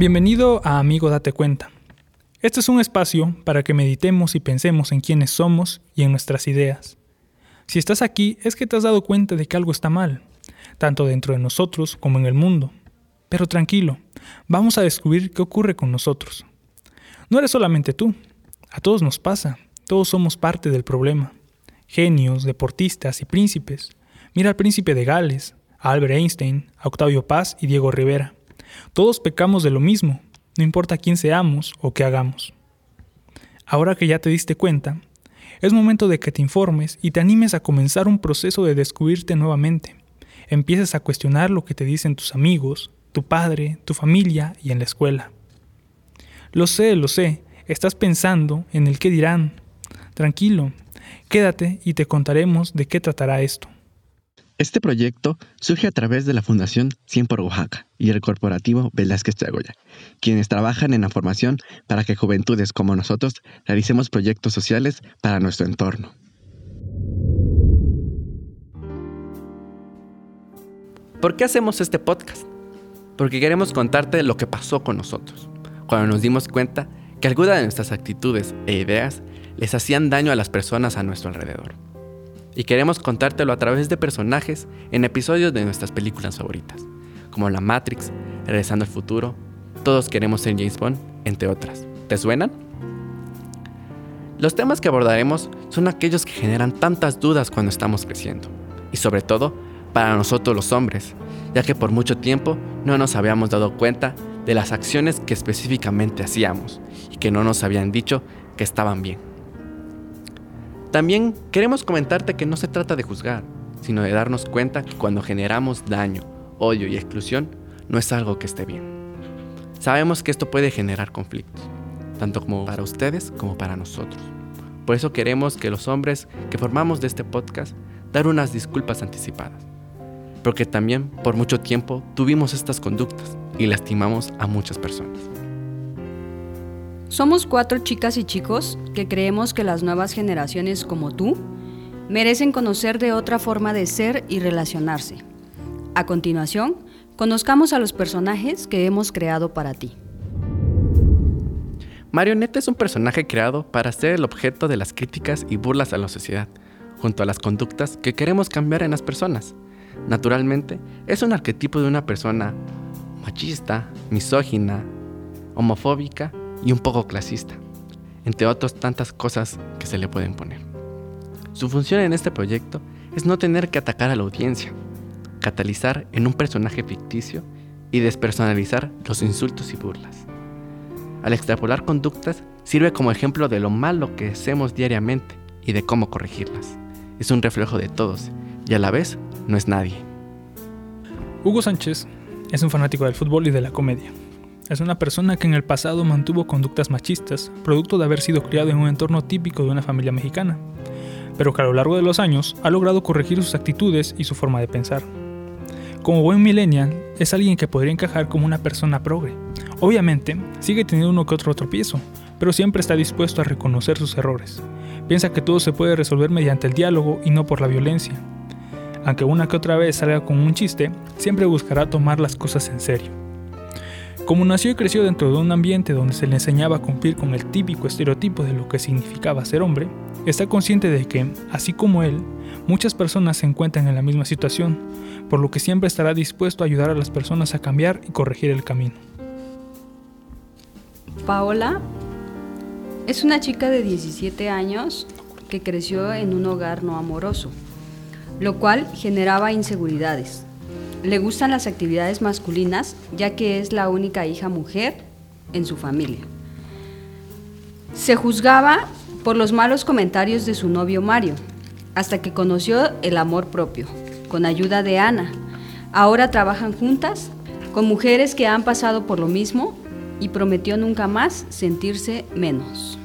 Bienvenido a Amigo Date Cuenta. Este es un espacio para que meditemos y pensemos en quiénes somos y en nuestras ideas. Si estás aquí es que te has dado cuenta de que algo está mal, tanto dentro de nosotros como en el mundo. Pero tranquilo, vamos a descubrir qué ocurre con nosotros. No eres solamente tú, a todos nos pasa, todos somos parte del problema. Genios, deportistas y príncipes. Mira al príncipe de Gales, a Albert Einstein, a Octavio Paz y Diego Rivera. Todos pecamos de lo mismo, no importa quién seamos o qué hagamos. Ahora que ya te diste cuenta, es momento de que te informes y te animes a comenzar un proceso de descubrirte nuevamente. Empieces a cuestionar lo que te dicen tus amigos, tu padre, tu familia y en la escuela. Lo sé, lo sé, estás pensando en el qué dirán. Tranquilo, quédate y te contaremos de qué tratará esto. Este proyecto surge a través de la Fundación 100 por Oaxaca y el corporativo Velázquez Chagoya, quienes trabajan en la formación para que juventudes como nosotros realicemos proyectos sociales para nuestro entorno. ¿Por qué hacemos este podcast? Porque queremos contarte lo que pasó con nosotros, cuando nos dimos cuenta que algunas de nuestras actitudes e ideas les hacían daño a las personas a nuestro alrededor y queremos contártelo a través de personajes en episodios de nuestras películas favoritas, como La Matrix, Regresando al Futuro, Todos queremos ser James Bond, entre otras. ¿Te suenan? Los temas que abordaremos son aquellos que generan tantas dudas cuando estamos creciendo, y sobre todo para nosotros los hombres, ya que por mucho tiempo no nos habíamos dado cuenta de las acciones que específicamente hacíamos y que no nos habían dicho que estaban bien. También queremos comentarte que no se trata de juzgar, sino de darnos cuenta que cuando generamos daño, odio y exclusión, no es algo que esté bien. Sabemos que esto puede generar conflictos, tanto como para ustedes como para nosotros. Por eso queremos que los hombres que formamos de este podcast dar unas disculpas anticipadas, porque también por mucho tiempo tuvimos estas conductas y lastimamos a muchas personas. Somos cuatro chicas y chicos que creemos que las nuevas generaciones como tú merecen conocer de otra forma de ser y relacionarse. A continuación, conozcamos a los personajes que hemos creado para ti. Marioneta es un personaje creado para ser el objeto de las críticas y burlas a la sociedad, junto a las conductas que queremos cambiar en las personas. Naturalmente, es un arquetipo de una persona machista, misógina, homofóbica y un poco clasista, entre otras tantas cosas que se le pueden poner. Su función en este proyecto es no tener que atacar a la audiencia, catalizar en un personaje ficticio y despersonalizar los insultos y burlas. Al extrapolar conductas, sirve como ejemplo de lo malo que hacemos diariamente y de cómo corregirlas. Es un reflejo de todos y a la vez no es nadie. Hugo Sánchez es un fanático del fútbol y de la comedia. Es una persona que en el pasado mantuvo conductas machistas, producto de haber sido criado en un entorno típico de una familia mexicana, pero que a lo largo de los años ha logrado corregir sus actitudes y su forma de pensar. Como buen millennial, es alguien que podría encajar como una persona progre. Obviamente, sigue teniendo uno que otro tropiezo, pero siempre está dispuesto a reconocer sus errores. Piensa que todo se puede resolver mediante el diálogo y no por la violencia. Aunque una que otra vez salga con un chiste, siempre buscará tomar las cosas en serio. Como nació y creció dentro de un ambiente donde se le enseñaba a cumplir con el típico estereotipo de lo que significaba ser hombre, está consciente de que, así como él, muchas personas se encuentran en la misma situación, por lo que siempre estará dispuesto a ayudar a las personas a cambiar y corregir el camino. Paola es una chica de 17 años que creció en un hogar no amoroso, lo cual generaba inseguridades le gustan las actividades masculinas, ya que es la única hija mujer en su familia. Se juzgaba por los malos comentarios de su novio Mario, hasta que conoció el amor propio, con ayuda de Ana. Ahora trabajan juntas con mujeres que han pasado por lo mismo y prometió nunca más sentirse menos.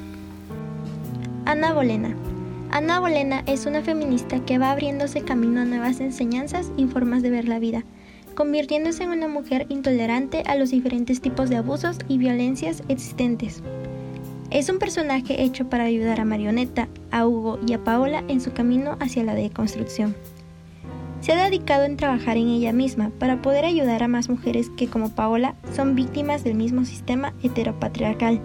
Ana Bolena. Ana Bolena es una feminista que va abriéndose camino a nuevas enseñanzas y formas de ver la vida, convirtiéndose en una mujer intolerante a los diferentes tipos de abusos y violencias existentes. Es un personaje hecho para ayudar a Marioneta, a Hugo y a Paola en su camino hacia la deconstrucción. se ha dedicado en trabajar en ella misma para poder ayudar a más mujeres que como Paola son víctimas del mismo sistema heteropatriarcal.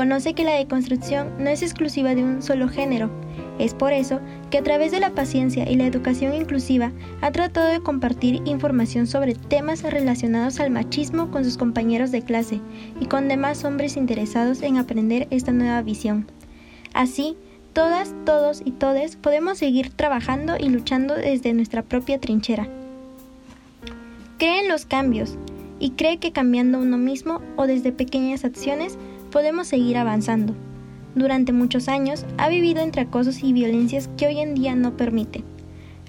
Conoce que la deconstrucción no es exclusiva de un solo género, es por eso que a través de la paciencia y la educación inclusiva ha tratado de compartir información sobre temas relacionados al machismo con sus compañeros de clase y con demás hombres interesados en aprender esta nueva visión. Así, todas, todos y todes podemos seguir trabajando y luchando desde nuestra propia trinchera. Cree en los cambios y cree que cambiando uno mismo o desde pequeñas acciones podemos seguir avanzando. Durante muchos años ha vivido entre acosos y violencias que hoy en día no permite.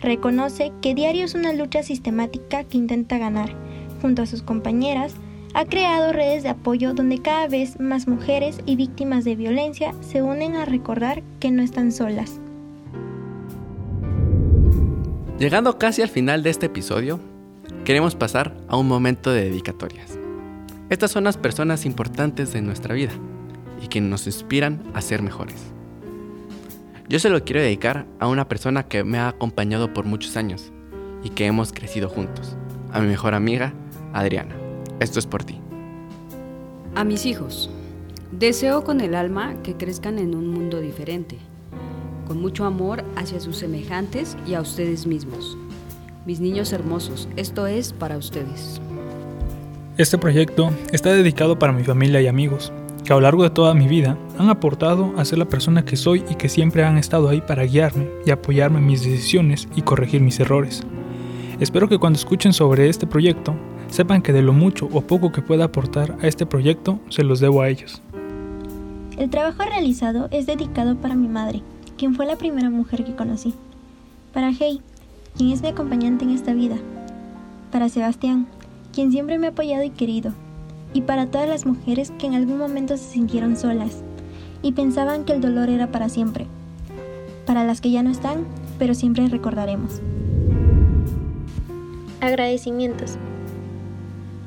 Reconoce que diario es una lucha sistemática que intenta ganar. Junto a sus compañeras, ha creado redes de apoyo donde cada vez más mujeres y víctimas de violencia se unen a recordar que no están solas. Llegando casi al final de este episodio, queremos pasar a un momento de dedicatorias. Estas son las personas importantes de nuestra vida y que nos inspiran a ser mejores. Yo se lo quiero dedicar a una persona que me ha acompañado por muchos años y que hemos crecido juntos, a mi mejor amiga, Adriana. Esto es por ti. A mis hijos, deseo con el alma que crezcan en un mundo diferente, con mucho amor hacia sus semejantes y a ustedes mismos. Mis niños hermosos, esto es para ustedes. Este proyecto está dedicado para mi familia y amigos, que a lo largo de toda mi vida han aportado a ser la persona que soy y que siempre han estado ahí para guiarme y apoyarme en mis decisiones y corregir mis errores. Espero que cuando escuchen sobre este proyecto sepan que de lo mucho o poco que pueda aportar a este proyecto se los debo a ellos. El trabajo realizado es dedicado para mi madre, quien fue la primera mujer que conocí. Para Hey, quien es mi acompañante en esta vida. Para Sebastián, quien siempre me ha apoyado y querido, y para todas las mujeres que en algún momento se sintieron solas y pensaban que el dolor era para siempre. Para las que ya no están, pero siempre recordaremos. Agradecimientos.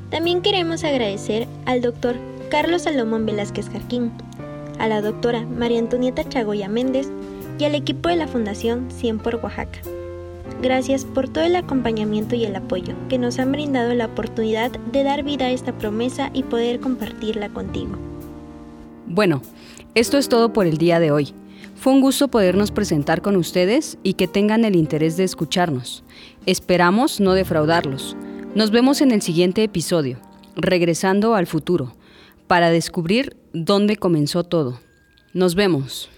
También queremos agradecer al doctor Carlos Salomón Velázquez Jarquín, a la doctora María Antonieta Chagoya Méndez y al equipo de la Fundación 100 por Oaxaca. Gracias por todo el acompañamiento y el apoyo que nos han brindado la oportunidad de dar vida a esta promesa y poder compartirla contigo. Bueno, esto es todo por el día de hoy. Fue un gusto podernos presentar con ustedes y que tengan el interés de escucharnos. Esperamos no defraudarlos. Nos vemos en el siguiente episodio, regresando al futuro, para descubrir dónde comenzó todo. Nos vemos.